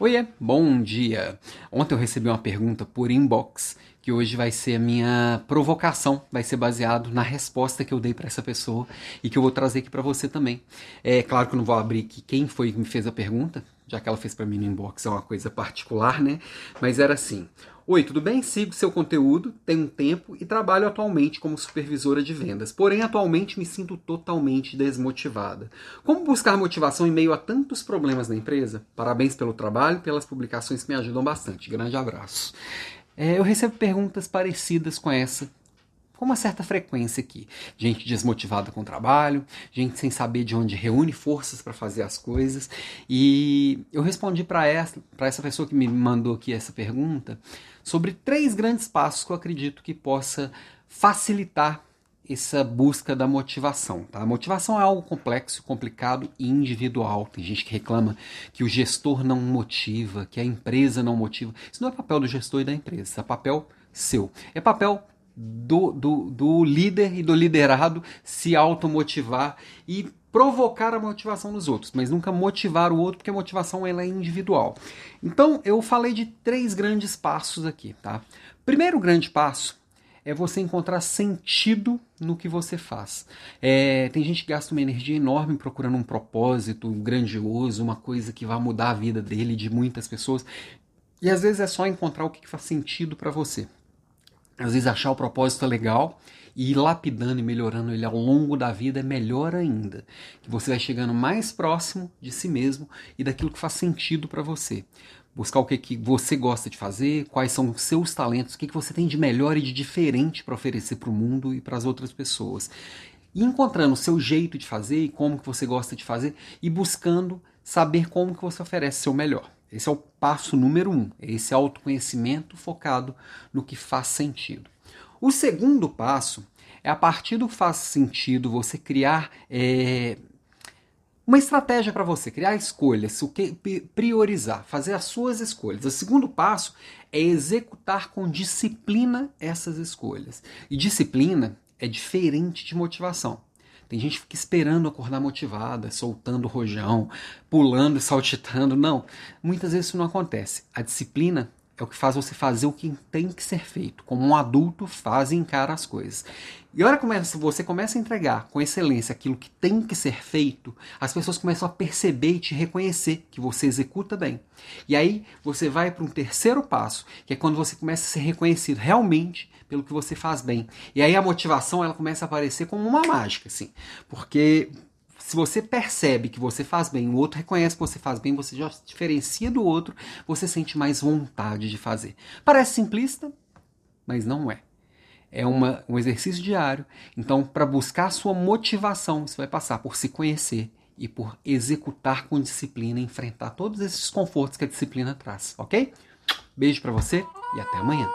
Oiê, bom dia! Ontem eu recebi uma pergunta por inbox que hoje vai ser a minha provocação, vai ser baseado na resposta que eu dei para essa pessoa e que eu vou trazer aqui para você também. É claro que eu não vou abrir aqui quem foi que me fez a pergunta, já que ela fez para mim no inbox, é uma coisa particular, né? Mas era assim: Oi, tudo bem? Sigo seu conteúdo, tenho um tempo e trabalho atualmente como supervisora de vendas. Porém, atualmente me sinto totalmente desmotivada. Como buscar motivação em meio a tantos problemas na empresa? Parabéns pelo trabalho e pelas publicações que me ajudam bastante. Grande abraço. É, eu recebo perguntas parecidas com essa com uma certa frequência aqui. Gente desmotivada com o trabalho, gente sem saber de onde reúne forças para fazer as coisas. E eu respondi para essa, essa pessoa que me mandou aqui essa pergunta sobre três grandes passos que eu acredito que possa facilitar essa busca da motivação. Tá? A motivação é algo complexo, complicado e individual. Tem gente que reclama que o gestor não motiva, que a empresa não motiva. Isso não é papel do gestor e da empresa, isso é papel seu. É papel do, do, do líder e do liderado se automotivar e provocar a motivação dos outros, mas nunca motivar o outro, porque a motivação ela é individual. Então, eu falei de três grandes passos aqui, tá? Primeiro grande passo é você encontrar sentido no que você faz. É, tem gente que gasta uma energia enorme procurando um propósito grandioso, uma coisa que vai mudar a vida dele, de muitas pessoas, e às vezes é só encontrar o que faz sentido para você às vezes achar o propósito legal e ir lapidando e melhorando ele ao longo da vida é melhor ainda. Que você vai chegando mais próximo de si mesmo e daquilo que faz sentido para você. Buscar o que, que você gosta de fazer, quais são os seus talentos, o que, que você tem de melhor e de diferente para oferecer para o mundo e para as outras pessoas. E encontrando o seu jeito de fazer e como que você gosta de fazer e buscando saber como que você oferece seu melhor. Esse é o passo número um, esse autoconhecimento focado no que faz sentido. O segundo passo é a partir do faz sentido você criar é, uma estratégia para você, criar escolhas, o que priorizar, fazer as suas escolhas. O segundo passo é executar com disciplina essas escolhas. E disciplina é diferente de motivação. Tem gente que fica esperando acordar motivada, soltando rojão, pulando e saltitando. Não, muitas vezes isso não acontece. A disciplina é o que faz você fazer o que tem que ser feito, como um adulto faz e encara as coisas. E a hora que você começa a entregar com excelência aquilo que tem que ser feito, as pessoas começam a perceber e te reconhecer que você executa bem. E aí você vai para um terceiro passo, que é quando você começa a ser reconhecido realmente pelo que você faz bem. E aí a motivação ela começa a aparecer como uma mágica, assim. Porque se você percebe que você faz bem, o outro reconhece que você faz bem, você já se diferencia do outro, você sente mais vontade de fazer. Parece simplista, mas não é. É uma, um exercício diário. Então, para buscar a sua motivação, você vai passar por se conhecer e por executar com disciplina, enfrentar todos esses confortos que a disciplina traz, ok? Beijo para você e até amanhã.